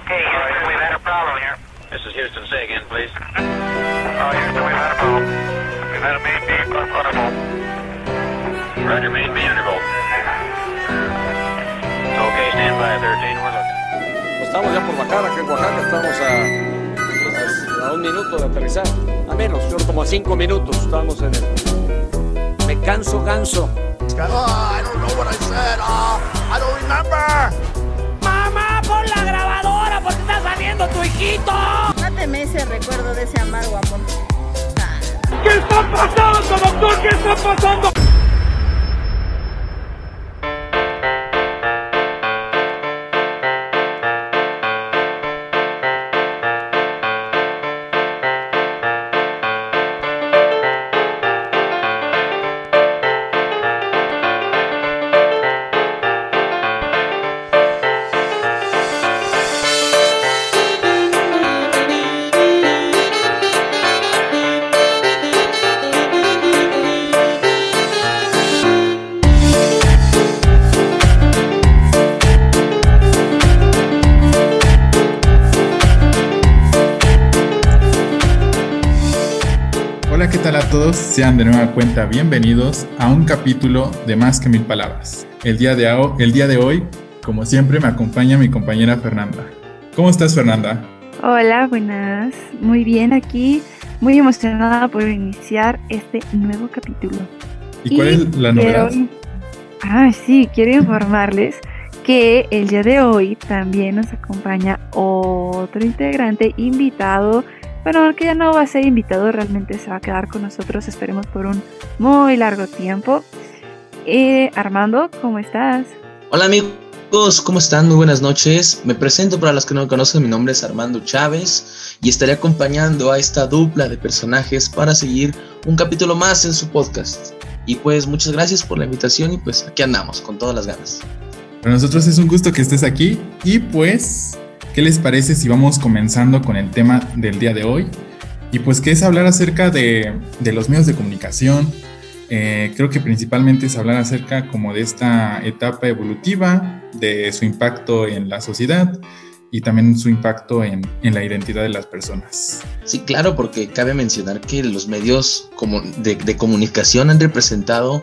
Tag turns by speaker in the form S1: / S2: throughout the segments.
S1: Okay, Houston, we've had a problem here.
S2: This is Houston. Say again, please.
S1: Oh, Houston, we've had a problem. We've had a main beam.
S2: Roger, main B undervolt. Okay, stand by 13. We're looking.
S3: Estamos ya por bajar acá en Oaxaca, estamos a, a un minuto de aterrizar. A menos, yo como a cinco minutos estamos en el. Me canso, ganso.
S4: Oh, I don't know what I said. Oh, I don't remember.
S5: ¡Mamá, pon la grabadora porque está saliendo tu hijito!
S6: Máteme ese recuerdo de ese amargo amor.
S5: ¿Qué está pasando, doctor? ¿Qué está pasando?
S7: Todos? Sean de nueva cuenta bienvenidos a un capítulo de Más que Mil Palabras. El día de, ho- el día de hoy, como siempre, me acompaña mi compañera Fernanda. ¿Cómo estás, Fernanda?
S8: Hola, buenas. Muy bien aquí, muy emocionada por iniciar este nuevo capítulo.
S7: ¿Y cuál es la
S8: quiero-
S7: novedad?
S8: Ah, sí, quiero informarles que el día de hoy también nos acompaña otro integrante invitado, pero que ya no va a ser invitado, realmente se va a quedar con nosotros, esperemos por un muy largo tiempo. Eh, Armando, ¿cómo estás?
S9: Hola amigos, ¿cómo están? Muy buenas noches. Me presento para los que no me conocen, mi nombre es Armando Chávez y estaré acompañando a esta dupla de personajes para seguir un capítulo más en su podcast. Y pues muchas gracias por la invitación y pues aquí andamos con todas las ganas.
S7: Para nosotros es un gusto que estés aquí y pues, ¿qué les parece si vamos comenzando con el tema del día de hoy? Y pues que es hablar acerca de, de los medios de comunicación. Eh, creo que principalmente es hablar acerca como de esta etapa evolutiva, de su impacto en la sociedad y también su impacto en, en la identidad de las personas.
S9: Sí, claro, porque cabe mencionar que los medios de, de comunicación han representado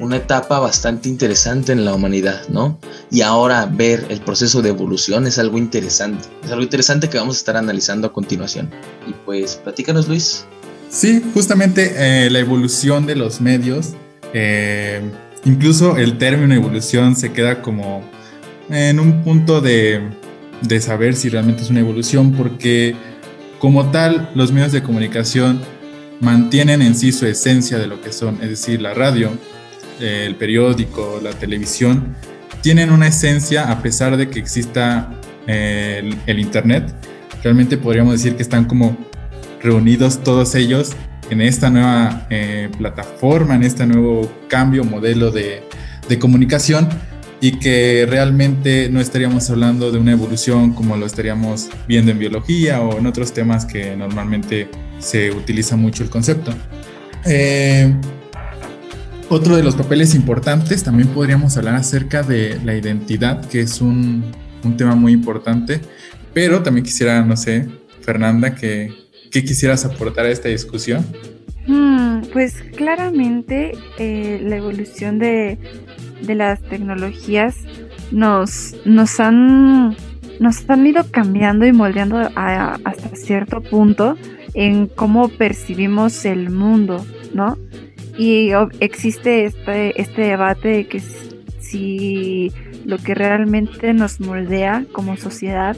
S9: una etapa bastante interesante en la humanidad, ¿no? Y ahora ver el proceso de evolución es algo interesante. Es algo interesante que vamos a estar analizando a continuación. Y pues, platícanos, Luis.
S7: Sí, justamente eh, la evolución de los medios, eh, incluso el término evolución se queda como en un punto de, de saber si realmente es una evolución, porque como tal los medios de comunicación mantienen en sí su esencia de lo que son, es decir, la radio, el periódico, la televisión, tienen una esencia a pesar de que exista eh, el, Internet. Realmente podríamos decir que están como reunidos todos ellos en esta nueva eh, plataforma, en este nuevo cambio, modelo de, de, comunicación y que realmente no estaríamos hablando de una evolución como lo estaríamos viendo en biología o en otros temas que normalmente se utiliza mucho el concepto. Eh, otro de los papeles importantes, también podríamos hablar acerca de la identidad, que es un, tema muy importante, pero también quisiera, no sé, Fernanda, que, ¿Qué quisieras aportar a esta discusión?
S8: Hmm, pues claramente eh, la evolución de, las tecnologías nos, han, nos han ido cambiando y moldeando hasta cierto punto en cómo percibimos el mundo, ¿no? Y existe este, este debate de que si lo que realmente nos moldea como sociedad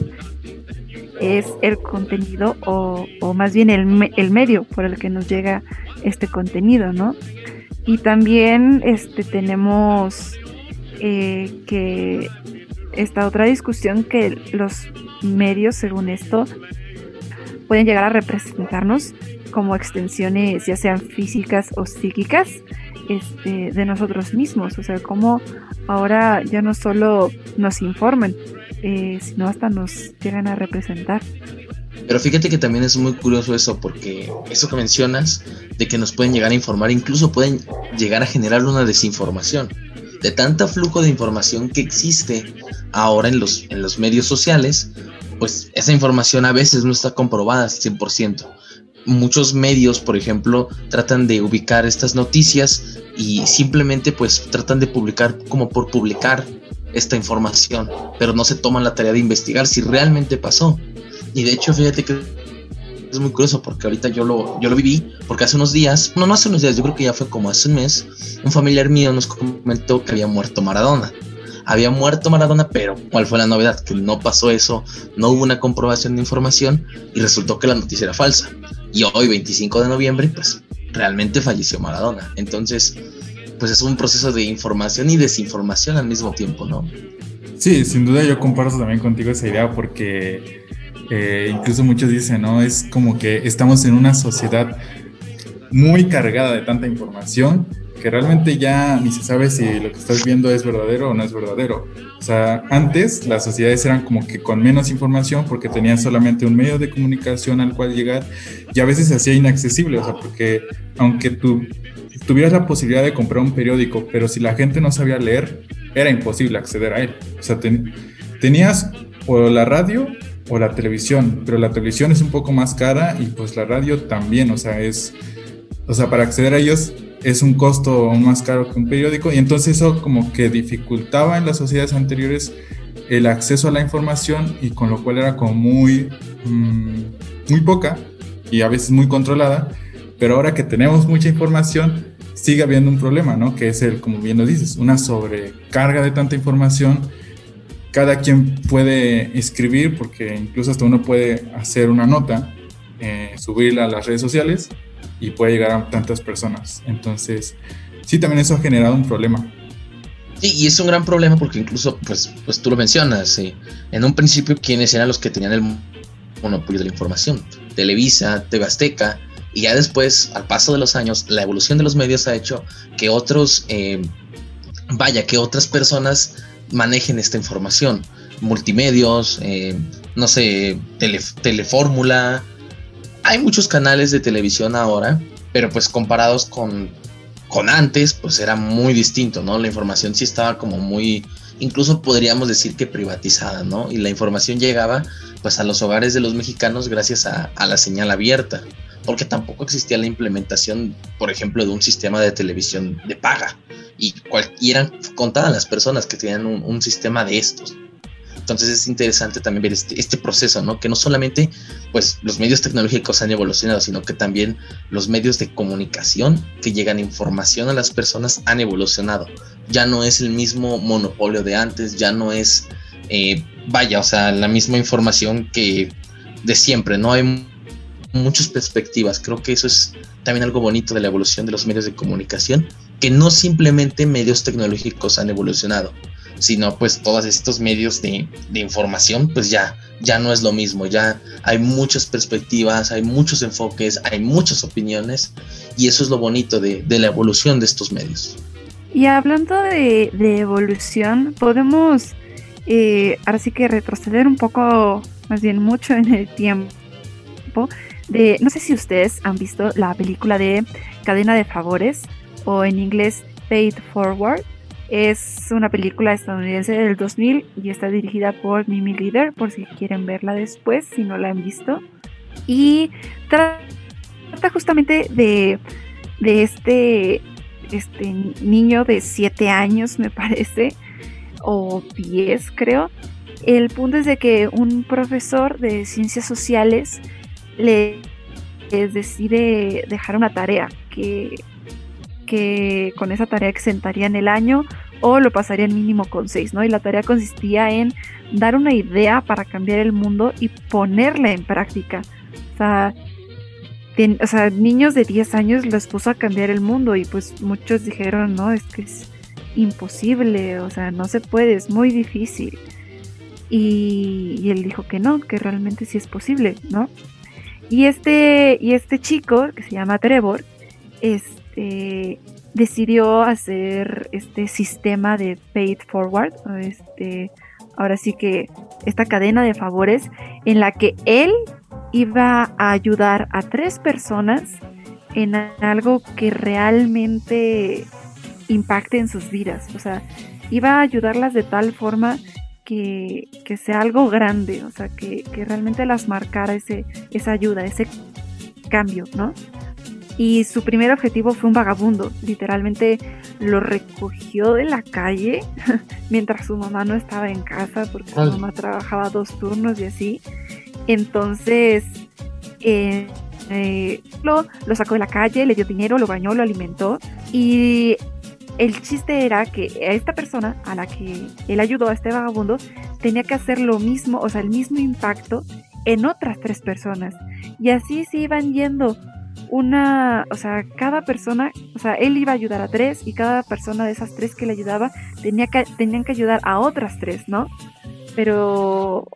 S8: es el contenido o, más bien el, el, medio por el que nos llega este contenido, ¿no? Y también este, tenemos eh, que esta otra discusión que los medios, según esto, pueden llegar a representarnos como extensiones ya sean físicas o psíquicas este, de nosotros mismos, o sea, como ahora ya no solo nos informan, eh, sino hasta nos llegan a representar.
S9: Pero fíjate que también es muy curioso eso, porque eso que mencionas, de que nos pueden llegar a informar, incluso pueden llegar a generar una desinformación. De tanta flujo de información que existe ahora en los, en los medios sociales, pues esa información a veces no está comprobada al 100%. Muchos medios, por ejemplo, tratan de ubicar estas noticias y simplemente pues tratan de publicar como por publicar esta información, pero no se toman la tarea de investigar si realmente pasó. Y de hecho, fíjate que es muy curioso porque ahorita yo lo, yo lo viví, porque hace unos días, no, no hace unos días, yo creo que ya fue como hace un mes, un familiar mío nos comentó que había muerto Maradona. Había muerto Maradona, pero ¿cuál fue la novedad? Que no pasó eso, no hubo una comprobación de información y resultó que la noticia era falsa. Y hoy, 25 de noviembre, pues realmente falleció Maradona. Entonces, pues es un proceso de información y desinformación al mismo tiempo, ¿no?
S7: Sí, sin duda yo comparto también contigo esa idea porque eh, incluso muchos dicen, ¿no? Es como que estamos en una sociedad muy cargada de tanta información que realmente ya ni se sabe si lo que estás viendo es verdadero o no es verdadero. O sea, antes las sociedades eran como que con menos información porque tenían solamente un medio de comunicación al cual llegar y a veces se hacía inaccesible, o sea, porque aunque tú tuvieras la posibilidad de comprar un periódico, pero si la gente no sabía leer, era imposible acceder a él. O sea, tenías o la radio o la televisión, pero la televisión es un poco más cara y pues la radio también, o sea, es, o sea, para acceder a ellos es un costo aún más caro que un periódico y entonces eso como que dificultaba en las sociedades anteriores el acceso a la información y con lo cual era como muy, mm, muy poca y a veces muy controlada, pero ahora que tenemos mucha información sigue habiendo un problema, ¿no? Que es el, como bien lo dices, una sobrecarga de tanta información. Cada quien puede escribir, porque incluso hasta uno puede hacer una nota, eh, subirla a las redes sociales y puede llegar a tantas personas. Entonces, sí, también eso ha generado un problema.
S9: Sí, y es un gran problema porque incluso, pues, pues tú lo mencionas, en un principio, ¿quiénes eran los que tenían el monopolio de la información? Televisa, TV Azteca, y ya después, al paso de los años, la evolución de los medios ha hecho que otros, eh, vaya, que otras personas manejen esta información. Multimedios, eh, no sé, tele, telefórmula, hay muchos canales de televisión ahora, pero pues comparados con, con antes, pues era muy distinto, ¿no? La información sí estaba como muy, incluso podríamos decir que privatizada, ¿no? Y la información llegaba pues a los hogares de los mexicanos gracias a, la señal abierta, porque tampoco existía la implementación, por ejemplo, de un sistema de televisión de paga. Y, eran contadas las personas que tenían un sistema de estos. Entonces es interesante también ver este, este, proceso, ¿no? Que no solamente pues los medios tecnológicos han evolucionado, sino que también los medios de comunicación que llegan información a las personas han evolucionado. Ya no es el mismo monopolio de antes, ya no es, eh, vaya, o sea, la misma información que de siempre, ¿no? Hay muchas perspectivas. Creo que eso es también algo bonito de la evolución de los medios de comunicación, que no simplemente medios tecnológicos han evolucionado, sino pues todos estos medios de, información, pues ya, ya no es lo mismo, ya hay muchas perspectivas, hay muchos enfoques, hay muchas opiniones y eso es lo bonito de, la evolución de estos medios.
S8: Y hablando de, evolución, podemos eh, ahora sí que retroceder un poco, más bien mucho en el tiempo. De, no sé si ustedes han visto la película de Cadena de Favores o en inglés Paid Forward. Es una película estadounidense del 2000 y está dirigida por Mimi Leader, por si quieren verla después, si no la han visto. Y trata justamente de, de este, este niño de 7 años, me parece, o 10 creo. El punto es de que un profesor de ciencias sociales le decide dejar una tarea que que con esa tarea exentarían el año o lo pasarían mínimo con seis, ¿no? Y la tarea consistía en dar una idea para cambiar el mundo y ponerla en práctica. O sea, niños de 10 años los puso a cambiar el mundo y pues muchos dijeron, no, es que es imposible, o sea, no se puede, es muy difícil. Y, él dijo que no, que realmente sí es posible, ¿no? Y este, y este chico, que se llama Trevor, es, este, decidió hacer este sistema de paid forward, este, ahora sí que esta cadena de favores en la que él iba a ayudar a tres personas en algo que realmente impacte en sus vidas. O sea, iba a ayudarlas de tal forma que, que sea algo grande, o sea, que, que realmente las marcara ese, esa ayuda, ese cambio, ¿no? Y su primer objetivo fue un vagabundo, literalmente lo recogió de la calle mientras su mamá no estaba en casa porque su mamá trabajaba dos turnos y así. Entonces, eh, eh, lo, lo sacó de la calle, le dio dinero, lo bañó, lo alimentó y el chiste era que a esta persona a la que él ayudó, a este vagabundo, tenía que hacer lo mismo, o sea, el mismo impacto en otras tres personas. Y así se iban yendo una, o sea, cada persona, o sea, él iba a ayudar a tres y cada persona de esas tres que le ayudaba tenía que, tenían que ayudar a otras tres, ¿no? Pero,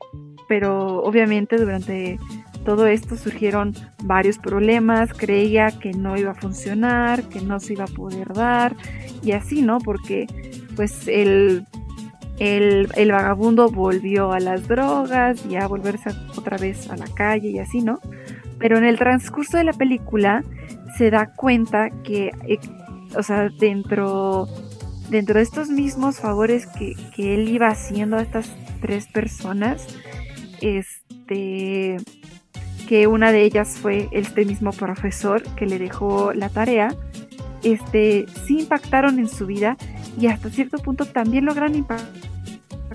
S8: pero obviamente durante todo esto surgieron varios problemas, creía que no iba a funcionar, que no se iba a poder dar y así, ¿no? Porque pues el, el, el vagabundo volvió a las drogas y a volverse otra vez a la calle y así, ¿no? Pero en el transcurso de la película se da cuenta que, eh, o sea, dentro, dentro de estos mismos favores que, que él iba haciendo a estas tres personas, este que una de ellas fue este mismo profesor que le dejó la tarea, este, sí impactaron en su vida y hasta cierto punto también logran impactar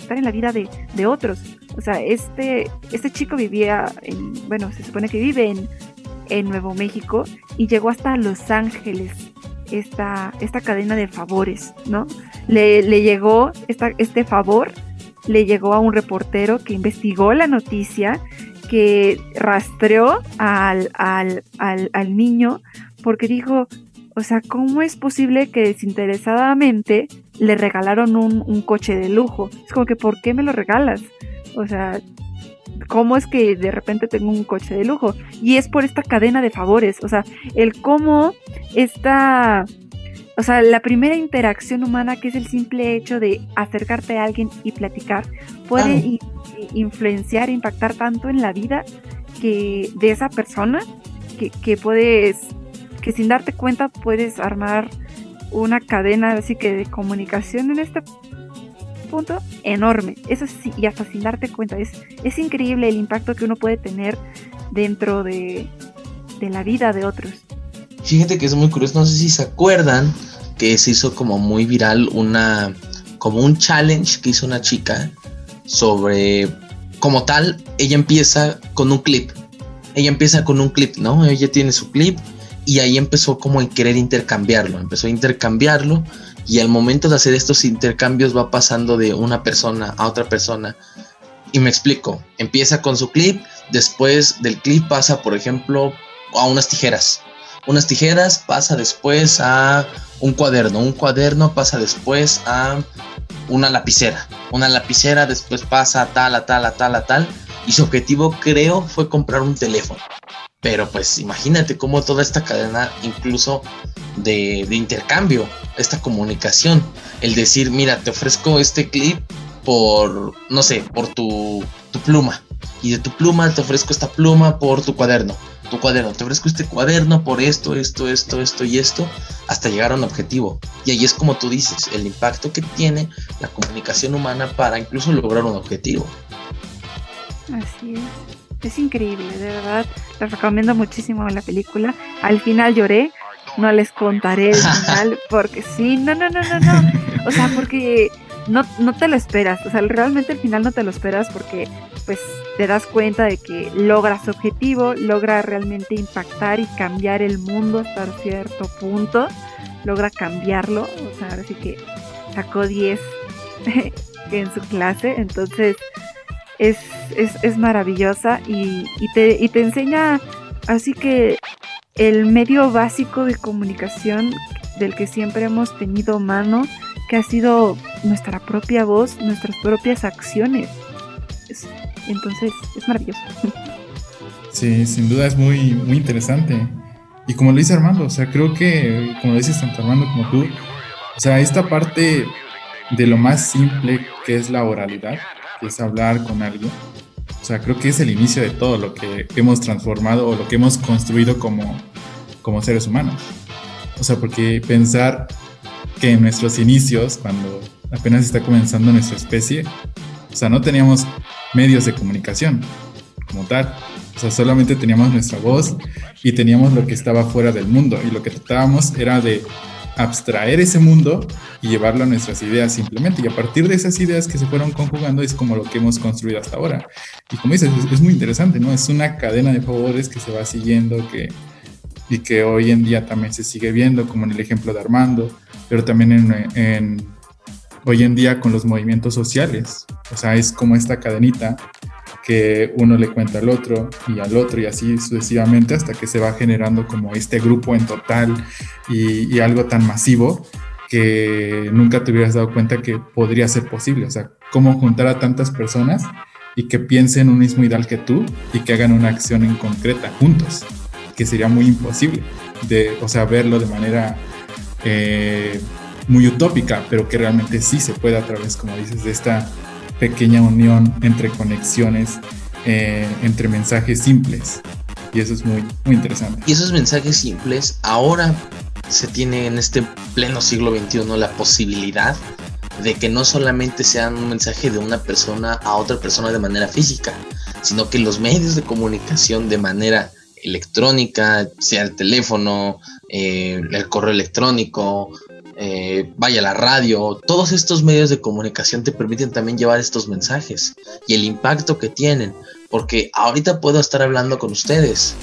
S8: en la vida de, de otros. O sea, este, este chico vivía en, bueno, se supone que vive en, en Nuevo México y llegó hasta Los Ángeles esta, esta cadena de favores, ¿no? Le, le llegó esta, este favor, le llegó a un reportero que investigó la noticia que rastreó al, al, al, niño porque dijo, o sea, ¿cómo es posible que desinteresadamente le regalaron un, un, coche de lujo? Es como que, ¿por qué me lo regalas? O sea, ¿cómo es que de repente tengo un coche de lujo? Y es por esta cadena de favores, o sea, el cómo esta... O sea, la primera interacción humana, que es el simple hecho de acercarte a alguien y platicar, puede influenciar, impactar tanto en la vida que de esa persona que, puedes, que sin darte cuenta puedes armar una cadena así que de comunicación en este punto enorme. Eso sí, y hasta sin darte cuenta. Es, es increíble el impacto que uno puede tener dentro de, de la vida de otros.
S9: Fíjate que es muy curioso, no sé si se acuerdan que se hizo como muy viral una como un challenge que hizo una chica sobre, como tal, ella empieza con un clip. Ella empieza con un clip, ¿no? Ella tiene su clip y ahí empezó como a querer intercambiarlo, empezó a intercambiarlo y al momento de hacer estos intercambios va pasando de una persona a otra persona. Y me explico, empieza con su clip, después del clip pasa, por ejemplo, a unas tijeras. Unas tijeras pasa después a un cuaderno, un cuaderno pasa después a una lapicera. Una lapicera después pasa a tal, a tal, a tal, a tal. Y su objetivo creo fue comprar un teléfono. Pero pues imagínate cómo toda esta cadena, incluso de, intercambio, esta comunicación, el decir, mira, te ofrezco este clip por, no sé, por tu, tu pluma. Y de tu pluma te ofrezco esta pluma por tu cuaderno tu cuaderno, te ofrezco este cuaderno por esto, esto, esto, esto y esto, hasta llegar a un objetivo. Y ahí es como tú dices, el impacto que tiene la comunicación humana para incluso lograr un objetivo.
S8: Así es. Es increíble, de verdad. Les recomiendo muchísimo la película. Al final lloré. No les contaré el final porque sí, no, no, no, no, no. O sea, porque no, no te lo esperas. O sea, realmente al final no te lo esperas porque pues te das cuenta de que logra su objetivo, logra realmente impactar y cambiar el mundo hasta cierto punto, logra cambiarlo, o sea, ahora sí que sacó 10 en su clase, entonces es, es, maravillosa y, te, y te enseña así que el medio básico de comunicación del que siempre hemos tenido mano, que ha sido nuestra propia voz, nuestras propias acciones. Entonces es maravilloso.
S7: Sí, sin duda es muy, muy interesante. Y como lo dice Armando, o sea, creo que, como lo dices tanto Armando como tú, o sea, esta parte de lo más simple que es la oralidad, es hablar con alguien, o sea, creo que es el inicio de todo lo que hemos transformado o lo que hemos construido como, como seres humanos. O sea, porque pensar que en nuestros inicios, cuando apenas está comenzando nuestra especie, O sea, no teníamos medios de comunicación como tal. O sea, solamente teníamos nuestra voz y teníamos lo que estaba fuera del mundo. Y lo que tratábamos era de abstraer ese mundo y llevarlo a nuestras ideas simplemente. Y a partir de esas ideas que se fueron conjugando es como lo que hemos construido hasta ahora. Y como dices, es, muy interesante, ¿no? Es una cadena de favores que se va siguiendo que, y que hoy en día también se sigue viendo, como en el ejemplo de Armando, pero también en, en hoy en día con los movimientos sociales. O sea, es como esta cadenita que uno le cuenta al otro y al otro y así sucesivamente hasta que se va generando como este grupo en total y, algo tan masivo que nunca te hubieras dado cuenta que podría ser posible. O sea, cómo juntar a tantas personas y que piensen un mismo ideal que tú y que hagan una acción en concreta juntos, que sería muy imposible de, o sea, verlo de manera eh, muy utópica, pero que realmente sí se puede a través, como dices, de esta pequeña unión entre conexiones, eh, entre mensajes simples. Y eso es muy, muy interesante.
S9: Y esos mensajes simples, ahora se tiene en este pleno siglo XXI la posibilidad de que no solamente sean un mensaje de una persona a otra persona de manera física, sino que los medios de comunicación de manera electrónica, sea el teléfono, eh, el correo electrónico, eh, vaya la radio, todos estos medios de comunicación te permiten también llevar estos mensajes y el impacto que tienen, porque ahorita puedo estar hablando con ustedes,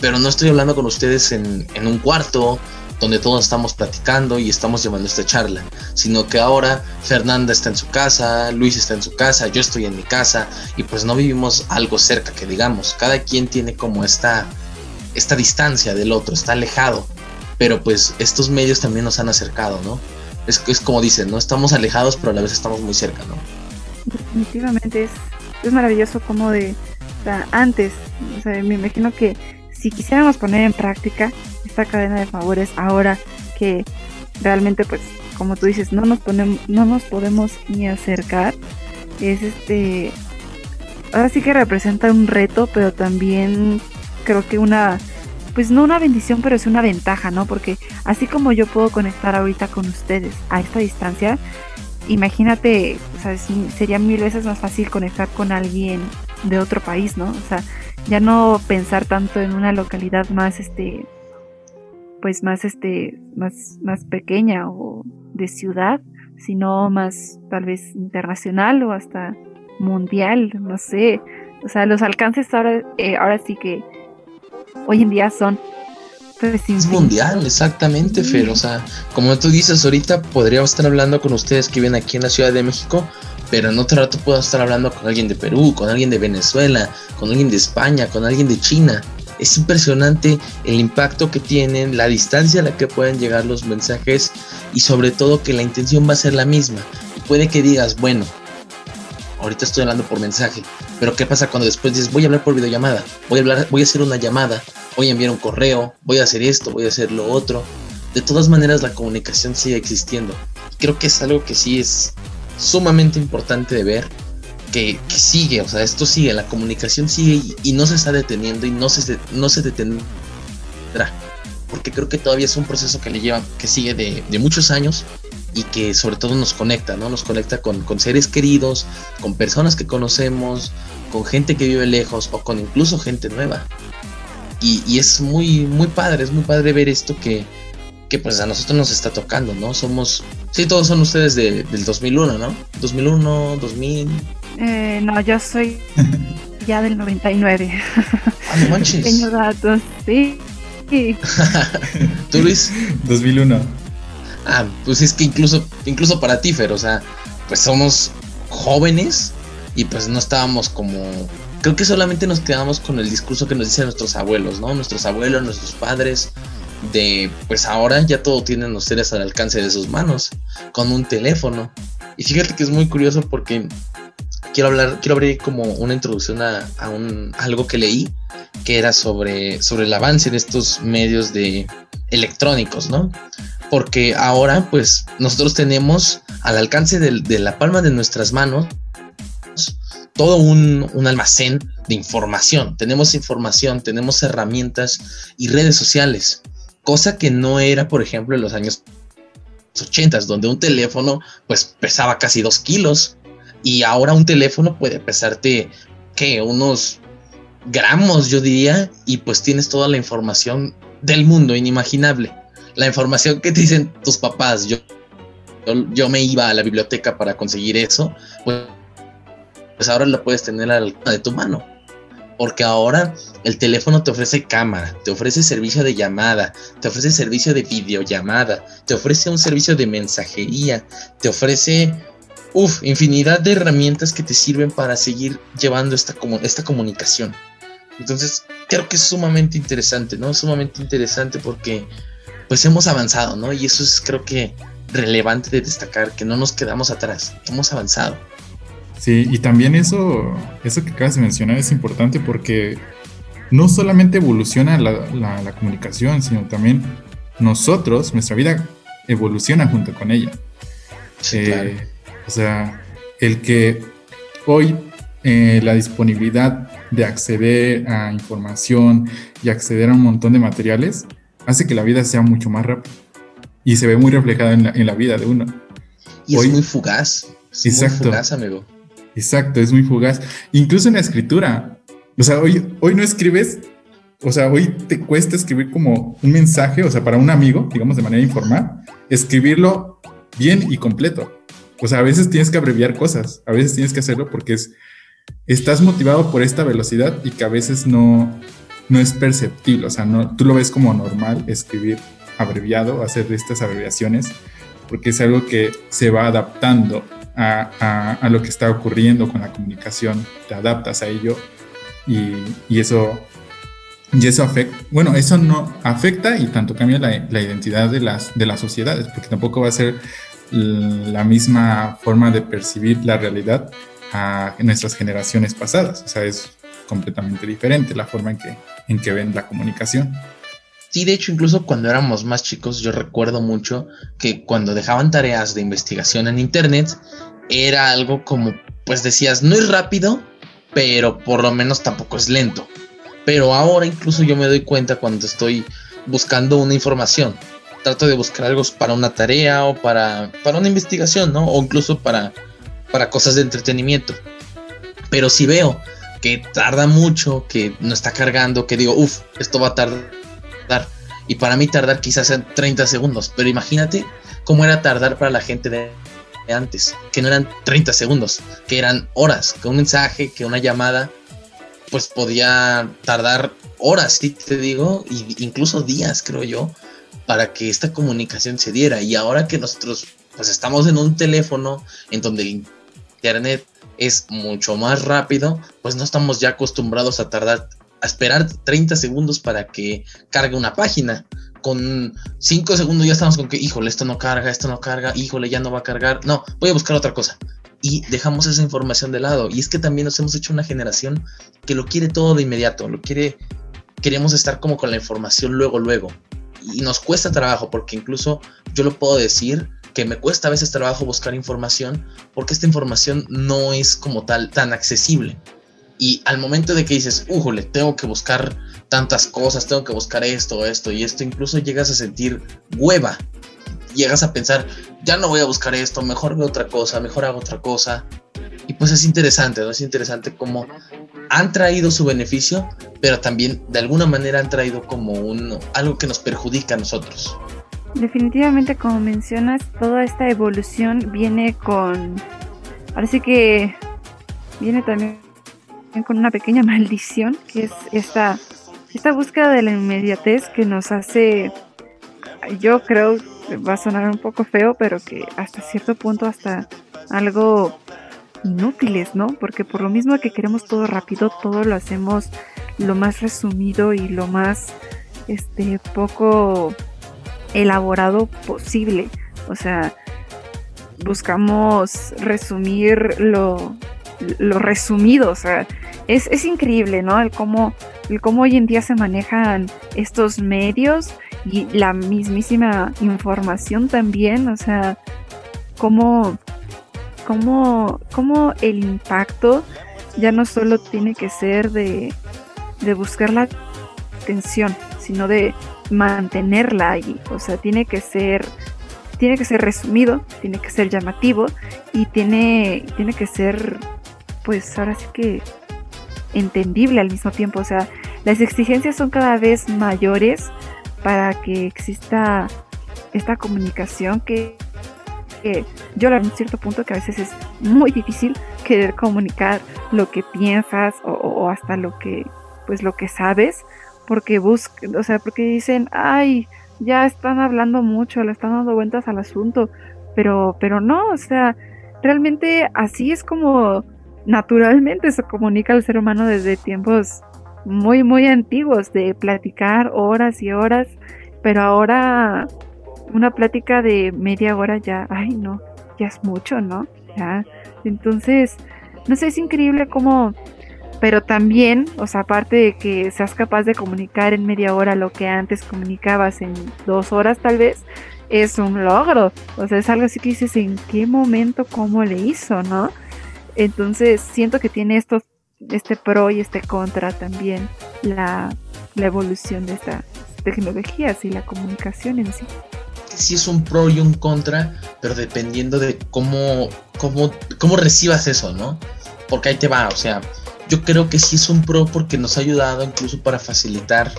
S9: pero no estoy hablando con ustedes en, en un cuarto donde todos estamos platicando y estamos llevando esta charla, sino que ahora Fernanda está en su casa, Luis está en su casa, yo estoy en mi casa y pues no vivimos algo cerca que digamos, cada quien tiene como esta, esta distancia del otro, está alejado pero pues estos medios también nos han acercado, ¿no? Es, es como dicen, ¿no? Estamos alejados, pero a la vez estamos muy cerca, ¿no?
S8: Definitivamente es, es maravilloso como de, o sea, antes, o sea, me imagino que si quisiéramos poner en práctica esta cadena de favores ahora que realmente pues como tú dices no nos ponemos no nos podemos ni acercar es este ahora sí que representa un reto pero también creo que una pues no una bendición, pero es una ventaja, ¿no? Porque así como yo puedo conectar ahorita con ustedes a esta distancia, imagínate, o sea, sería mil veces más fácil conectar con alguien de otro país, ¿no? O sea, ya no pensar tanto en una localidad más, este, pues más, este, más, más pequeña o de ciudad, sino más tal vez internacional o hasta mundial, no sé. O sea, los alcances ahora, eh, ahora sí que hoy en día son
S9: pues, es mundial, exactamente, Fer. O sea, como tú dices, ahorita podríamos estar hablando con ustedes que viven aquí en la Ciudad de México, pero en otro rato puedo estar hablando con alguien de Perú, con alguien de Venezuela, con alguien de España, con alguien de China. Es impresionante el impacto que tienen, la distancia a la que pueden llegar los mensajes y sobre todo que la intención va a ser la misma. Puede que digas, bueno, ahorita estoy hablando por mensaje, pero ¿qué pasa cuando después dices, voy a hablar por videollamada, voy a hablar, voy a hacer una llamada, voy a enviar un correo, voy a hacer esto, voy a hacer lo otro? De todas maneras la comunicación sigue existiendo. Creo que es algo que sí es sumamente importante de ver, que, sigue, o sea, esto sigue, la comunicación sigue y, no se está deteniendo y no se, no se detendrá. Porque creo que todavía es un proceso que le lleva, que sigue de, de muchos años y que sobre todo nos conecta, ¿no? Nos conecta con, seres queridos, con personas que conocemos, con gente que vive lejos o con incluso gente nueva. Y, es muy, muy padre, es muy padre ver esto que, que pues a nosotros nos está tocando, ¿no? Somos, sí, todos son ustedes del 2001, ¿no? 2001, 2000.
S8: Eh, no, yo soy ya del 99.
S9: Ah, no manches.
S8: Tengo datos, sí.
S9: ¿Tú, Luis?
S7: 2001.
S9: Ah, pues es que incluso, incluso para ti, Fer, o sea, pues somos jóvenes y pues no estábamos como... Creo que solamente nos quedamos con el discurso que nos dicen nuestros abuelos, ¿no? Nuestros abuelos, nuestros padres, de pues ahora ya todo tienen ustedes al alcance de sus manos, con un teléfono. Y fíjate que es muy curioso porque quiero hablar, quiero abrir como una introducción a, a, un, algo que leí, que era sobre, sobre el avance de estos medios de electrónicos, ¿no? porque ahora pues nosotros tenemos al alcance de, la palma de nuestras manos todo un, almacén de información. Tenemos información, tenemos herramientas y redes sociales, cosa que no era, por ejemplo, en los años 80, donde un teléfono pues pesaba casi dos kilos. Y ahora un teléfono puede pesarte, ¿qué? Unos gramos, yo diría, y pues tienes toda la información del mundo, inimaginable. La información que te dicen tus papás, yo, yo, me iba a la biblioteca para conseguir eso, pues, pues ahora lo puedes tener al de tu mano. Porque ahora el teléfono te ofrece cámara, te ofrece servicio de llamada, te ofrece servicio de videollamada, te ofrece un servicio de mensajería, te ofrece uf, infinidad de herramientas que te sirven para seguir llevando esta, esta comunicación. Entonces, creo que es sumamente interesante, ¿no? Sumamente interesante porque pues hemos avanzado, ¿no? Y eso es creo que relevante de destacar, que no nos quedamos atrás, hemos avanzado.
S7: Sí, y también eso, eso que acabas de mencionar es importante porque no solamente evoluciona la, comunicación, sino también nosotros, nuestra vida evoluciona junto con ella. Eh, o sea, el que hoy eh, la disponibilidad de acceder a información y acceder a un montón de materiales hace que la vida sea mucho más rápida y se ve muy reflejada en la, vida de uno.
S9: Y es muy fugaz. Es exacto, muy fugaz, amigo.
S7: Exacto, es muy fugaz. Incluso en la escritura. O sea, hoy, hoy no escribes, o sea, hoy te cuesta escribir como un mensaje, o sea, para un amigo, digamos de manera informal, escribirlo bien y completo. O sea, a veces tienes que abreviar cosas, a veces tienes que hacerlo porque es, estás motivado por esta velocidad y que a veces no, no es perceptible. O sea, no, tú lo ves como normal escribir abreviado, hacer estas abreviaciones, porque es algo que se va adaptando a, a, lo que está ocurriendo con la comunicación, te adaptas a ello y, y eso y eso afecta, bueno, eso no afecta y tanto cambia la, la, identidad de las, de las sociedades, porque tampoco va a ser la misma forma de percibir la realidad a nuestras generaciones pasadas. O sea, es completamente diferente la forma en que, en que ven la comunicación.
S9: Sí, de hecho, incluso cuando éramos más chicos, yo recuerdo mucho que cuando dejaban tareas de investigación en Internet, era algo como, pues decías, no es rápido, pero por lo menos tampoco es lento. Pero ahora incluso yo me doy cuenta cuando estoy buscando una información. Trato de buscar algo para una tarea o para, para una investigación, ¿no? O incluso para, para cosas de entretenimiento. Pero si veo que tarda mucho, que no está cargando, que digo, uff, esto va a tardar y para mí tardar quizás en 30 segundos, pero imagínate cómo era tardar para la gente de antes, que no eran 30 segundos, que eran horas, que un mensaje, que una llamada, pues podía tardar horas, ¿sí? te digo, y incluso días, creo yo, para que esta comunicación se diera. Y ahora que nosotros pues estamos en un teléfono en donde el internet es mucho más rápido, pues no estamos ya acostumbrados a tardar a esperar 30 segundos para que cargue una página. Con 5 segundos ya estamos con que, híjole, esto no carga, esto no carga, híjole, ya no va a cargar. No, voy a buscar otra cosa. Y dejamos esa información de lado. Y es que también nos hemos hecho una generación que lo quiere todo de inmediato, lo quiere, queremos estar como con la información luego, luego. Y nos cuesta trabajo, porque incluso yo lo puedo decir, que me cuesta a veces trabajo buscar información porque esta información no es como tal tan accesible. Y al momento de que dices, ujole, tengo que buscar tantas cosas, tengo que buscar esto, esto y esto, incluso llegas a sentir hueva. Llegas a pensar, ya no voy a buscar esto, mejor veo otra cosa, mejor hago otra cosa. Y pues es interesante, ¿no? Es interesante cómo han traído su beneficio, pero también de alguna manera han traído como un, algo que nos perjudica a nosotros.
S8: Definitivamente, como mencionas, toda esta evolución viene con. Parece que viene también con una pequeña maldición, que es esta, esta búsqueda de la inmediatez que nos hace, yo creo, va a sonar un poco feo, pero que hasta cierto punto hasta algo inútiles, ¿no? Porque por lo mismo que queremos todo rápido, todo lo hacemos lo más resumido y lo más este poco elaborado posible. O sea, buscamos resumir lo, lo resumido, o sea, es, es increíble, ¿no? El cómo, el cómo hoy en día se manejan estos medios y la mismísima información también, o sea, cómo, cómo, cómo el impacto ya no solo tiene que ser de, de buscar la atención, sino de mantenerla ahí, o sea, tiene que ser tiene que ser resumido, tiene que ser llamativo y tiene, tiene que ser, pues ahora sí que entendible al mismo tiempo. O sea, las exigencias son cada vez mayores para que exista esta comunicación que, que yo en un cierto punto que a veces es muy difícil querer comunicar lo que piensas o, o hasta lo que pues lo que sabes porque buscan, o sea, porque dicen, ay, ya están hablando mucho, le están dando vueltas al asunto, pero, pero no, o sea, realmente así es como naturalmente se comunica el ser humano desde tiempos muy, muy antiguos, de platicar horas y horas, pero ahora una plática de media hora ya, ay no, ya es mucho, ¿no? Ya, entonces, no sé, es increíble cómo pero también, o sea, aparte de que seas capaz de comunicar en media hora lo que antes comunicabas en dos horas tal vez, es un logro. O sea, es algo así que dices, ¿en qué momento, cómo le hizo, no? Entonces, siento que tiene estos, este pro y este contra también la, la evolución de estas tecnologías y la comunicación en sí.
S9: Sí es un pro y un contra, pero dependiendo de cómo, cómo, cómo recibas eso, ¿no? Porque ahí te va, o sea, yo creo que sí es un pro porque nos ha ayudado incluso para facilitar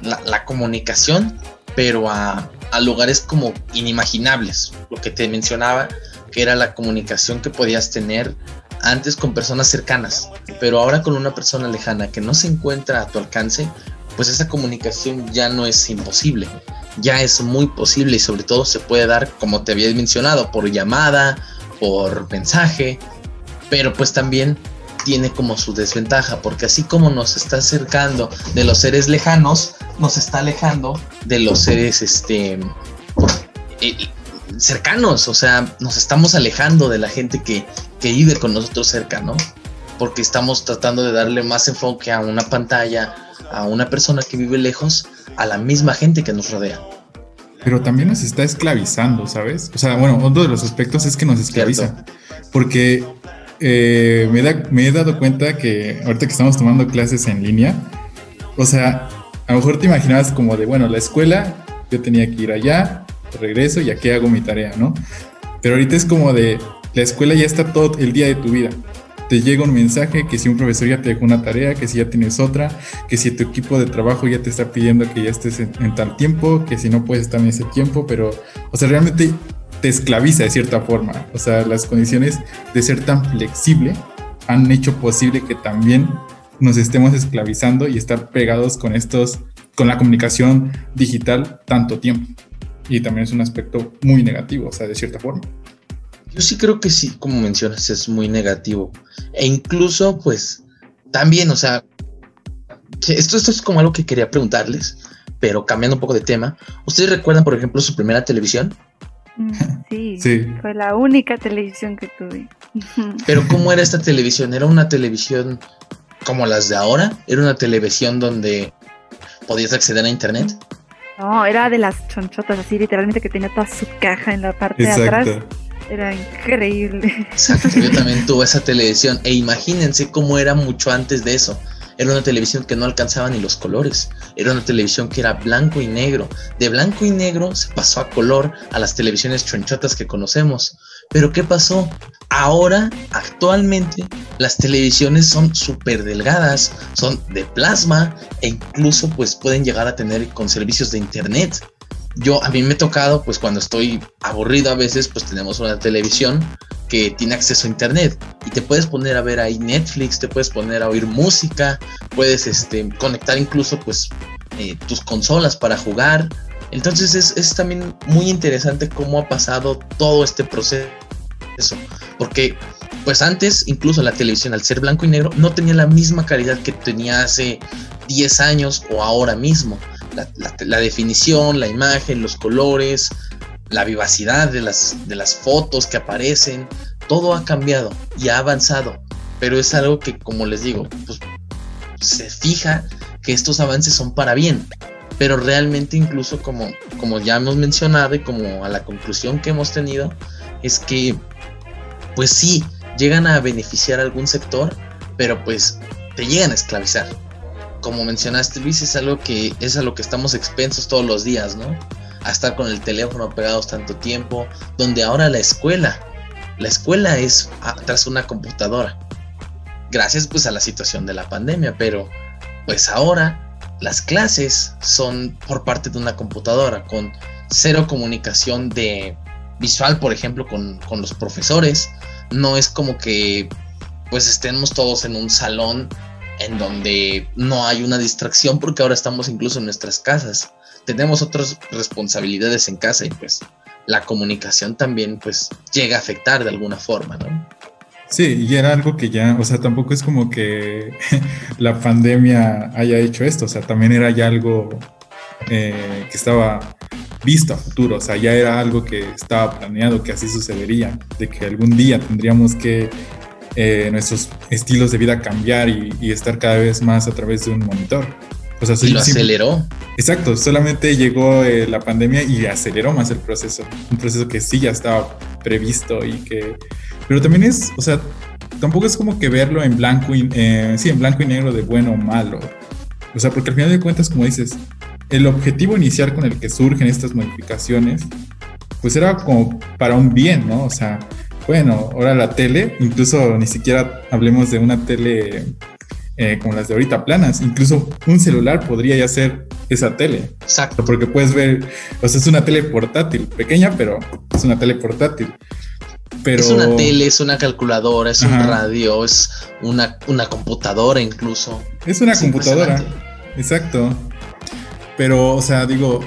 S9: la, comunicación, pero a, a, lugares como inimaginables. Lo que te mencionaba, que era la comunicación que podías tener antes con personas cercanas, pero ahora con una persona lejana que no se encuentra a tu alcance, pues esa comunicación ya no es imposible, ya es muy posible y sobre todo se puede dar, como te había mencionado, por llamada, por mensaje, pero pues también tiene como su desventaja, porque así como nos está acercando de los seres lejanos, nos está alejando de los seres este eh, cercanos, o sea, nos estamos alejando de la gente que, que vive con nosotros cerca, ¿no? Porque estamos tratando de darle más enfoque a una pantalla, a una persona que vive lejos, a la misma gente que nos rodea.
S7: Pero también nos está esclavizando, ¿sabes? O sea, bueno, uno de los aspectos es que nos esclaviza. Porque eh, me, he dado cuenta que ahorita que estamos tomando clases en línea, o sea, a lo mejor te imaginabas como de, bueno, la escuela, yo tenía que ir allá, regreso y aquí hago mi tarea, ¿no? Pero ahorita es como de, la escuela ya está todo el día de tu vida. Te llega un mensaje que si un profesor ya te dejó una tarea, que si ya tienes otra, que si tu equipo de trabajo ya te está pidiendo que ya estés en, en tal tiempo, que si no puedes estar en ese tiempo, pero, o sea, realmente te esclaviza de cierta forma. O sea, las condiciones de ser tan flexible han hecho posible que también nos estemos esclavizando y estar pegados con estos, con la comunicación digital tanto tiempo. Y también es un aspecto muy negativo, o sea, de cierta forma.
S9: Yo sí creo que sí, como mencionas, es muy negativo. E incluso, pues, también, o sea, esto, esto es como algo que quería preguntarles, pero cambiando un poco de tema. ¿Ustedes recuerdan, por ejemplo, su primera televisión?
S8: Mm, sí, fue la única televisión que tuve.
S9: Pero ¿cómo era esta televisión? ¿Era una televisión como las de ahora? ¿Era una televisión donde podías acceder a internet?
S8: No, era de las chonchotas, así literalmente que tenía toda su caja en la parte de atrás. Era increíble.
S9: Exacto, yo también tuve esa televisión e imagínense cómo era mucho antes de eso. Era una televisión que no alcanzaba ni los colores. Era una televisión que era blanco y negro. De blanco y negro se pasó a color a las televisiones chonchotas que conocemos. Pero ¿qué pasó? Ahora, actualmente, las televisiones son súper delgadas, son de plasma e incluso pues pueden llegar a tener con servicios de internet yo a mí me he tocado, pues cuando estoy aburrido a veces, pues tenemos una televisión que tiene acceso a internet y te puedes poner a ver ahí Netflix, te puedes poner a oír música, puedes este, conectar incluso pues eh, tus consolas para jugar. Entonces es, es también muy interesante cómo ha pasado todo este proceso, porque pues antes incluso la televisión al ser blanco y negro no tenía la misma calidad que tenía hace 10 años o ahora mismo la, definición, la imagen, los colores, la vivacidad de las, de las fotos que aparecen, todo ha cambiado y ha avanzado, pero es algo que, como les digo, pues, se fija que estos avances son para bien, pero realmente incluso como, como ya hemos mencionado y como a la conclusión que hemos tenido, es que, pues sí, llegan a beneficiar a algún sector, pero pues te llegan a esclavizar como mencionaste Luis, es algo que es a lo que estamos expensos todos los días, ¿no? a estar con el teléfono pegados tanto tiempo, donde ahora la escuela, la escuela es tras una computadora, gracias pues a la situación de la pandemia, pero pues ahora las clases son por parte de una computadora, con cero comunicación de visual, por ejemplo, con, con los profesores. No es como que pues estemos todos en un salón en donde no hay una distracción porque ahora estamos incluso en nuestras casas. Tenemos otras responsabilidades en casa y pues la comunicación también pues llega a afectar de alguna forma, ¿no?
S7: Sí, y era algo que ya, o sea, tampoco es como que la pandemia haya hecho esto, o sea, también era ya algo eh, que estaba visto a futuro, o sea, ya era algo que estaba planeado que así sucedería, de que algún día tendríamos que eh, nuestros estilos de vida cambiar y, estar cada vez más a través de un monitor.
S9: O sea, y lo aceleró.
S7: Exacto, solamente llegó eh, la pandemia y aceleró más el proceso, un proceso que sí ya estaba previsto y que... Pero también es, o sea, tampoco es como que verlo en blanco y, eh, sí, en blanco y negro de bueno o malo. O sea, porque al final de cuentas, como dices, el objetivo inicial con el que surgen estas modificaciones, pues era como para un bien, ¿no? O sea, bueno, ahora la tele, incluso ni siquiera hablemos de una tele eh, como las de ahorita planas, incluso un celular podría ya ser esa tele.
S9: Exacto.
S7: Porque puedes ver, o sea, es una tele portátil, pequeña, pero es una tele portátil. Pero...
S9: Es una tele, es una calculadora, es un radio, es una, una computadora incluso.
S7: Es una computadora, exacto. Pero, o sea, digo,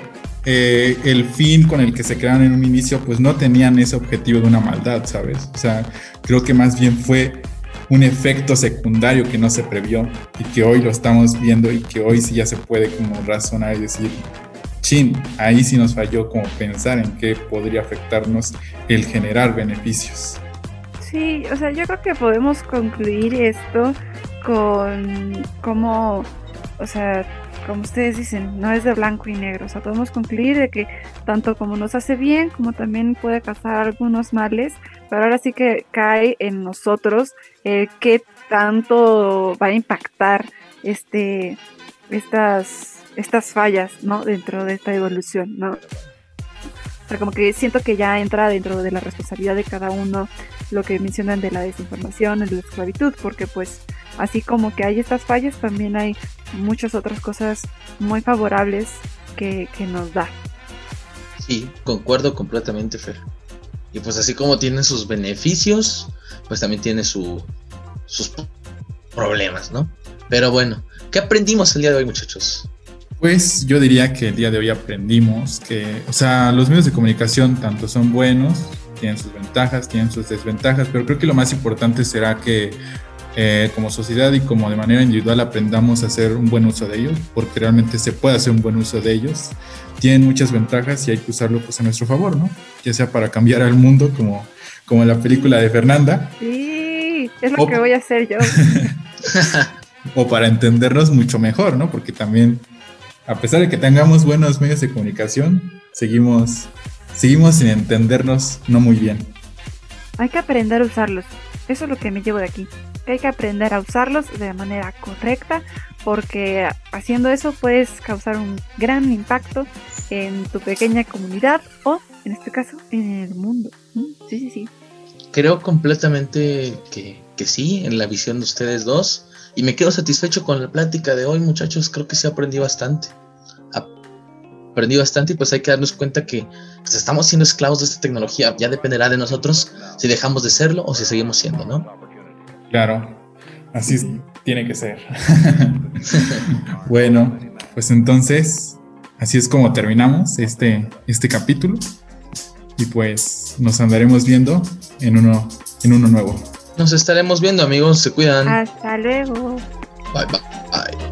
S7: eh, el fin con el que se crearon en un inicio, pues no tenían ese objetivo de una maldad, ¿sabes? O sea, creo que más bien fue un efecto secundario que no se previó y que hoy lo estamos viendo y que hoy sí ya se puede como razonar y decir, chin, ahí sí nos falló como pensar en qué podría afectarnos el generar beneficios.
S8: Sí, o sea, yo creo que podemos concluir esto con cómo, o sea, como ustedes dicen, no es de blanco y negro. O sea, podemos concluir de que tanto como nos hace bien, como también puede causar algunos males, pero ahora sí que cae en nosotros eh, qué tanto va a impactar este, estas, estas fallas, ¿no? Dentro de esta evolución, ¿no? O sea, como que siento que ya entra dentro de la responsabilidad de cada uno lo que mencionan de la desinformación, de la esclavitud, porque pues así como que hay estas fallas, también hay muchas otras cosas muy favorables que, nos da.
S9: Sí, concuerdo completamente, Fer. Y pues así como tiene sus beneficios, pues también tiene sus problemas, ¿no? Pero bueno, ¿qué aprendimos el día de hoy, muchachos?
S7: Pues yo diría que el día de hoy aprendimos que, o sea, los medios de comunicación tanto son buenos, tienen sus ventajas, tienen sus desventajas, pero creo que lo más importante será que eh, como sociedad y como de manera individual aprendamos a hacer un buen uso de ellos, porque realmente se puede hacer un buen uso de ellos. Tienen muchas ventajas y hay que usarlo pues a nuestro favor, ¿no? Ya sea para cambiar al mundo, como, como en la película de Fernanda.
S8: Sí, es lo que voy a hacer yo.
S7: o para entendernos mucho mejor, ¿no? Porque también, a pesar de que tengamos buenos medios de comunicación, seguimos, seguimos sin entendernos no muy bien.
S8: Hay que aprender a usarlos. Eso es lo que me llevo de aquí hay que aprender a usarlos de manera correcta porque haciendo eso puedes causar un gran impacto en tu pequeña comunidad o en este caso en el mundo. Sí, sí, sí.
S9: Creo completamente que, que sí, en la visión de ustedes dos. Y me quedo satisfecho con la plática de hoy, muchachos. Creo que sí aprendí bastante. Aprendí bastante y pues hay que darnos cuenta que pues, estamos siendo esclavos de esta tecnología. Ya dependerá de nosotros si dejamos de serlo o si seguimos siendo, ¿no?
S7: Claro, así tiene que ser. bueno, pues entonces, así es como terminamos este, este capítulo. Y pues nos andaremos viendo en uno, en uno nuevo.
S9: Nos estaremos viendo, amigos. Se cuidan.
S8: Hasta luego.
S9: Bye, bye, bye.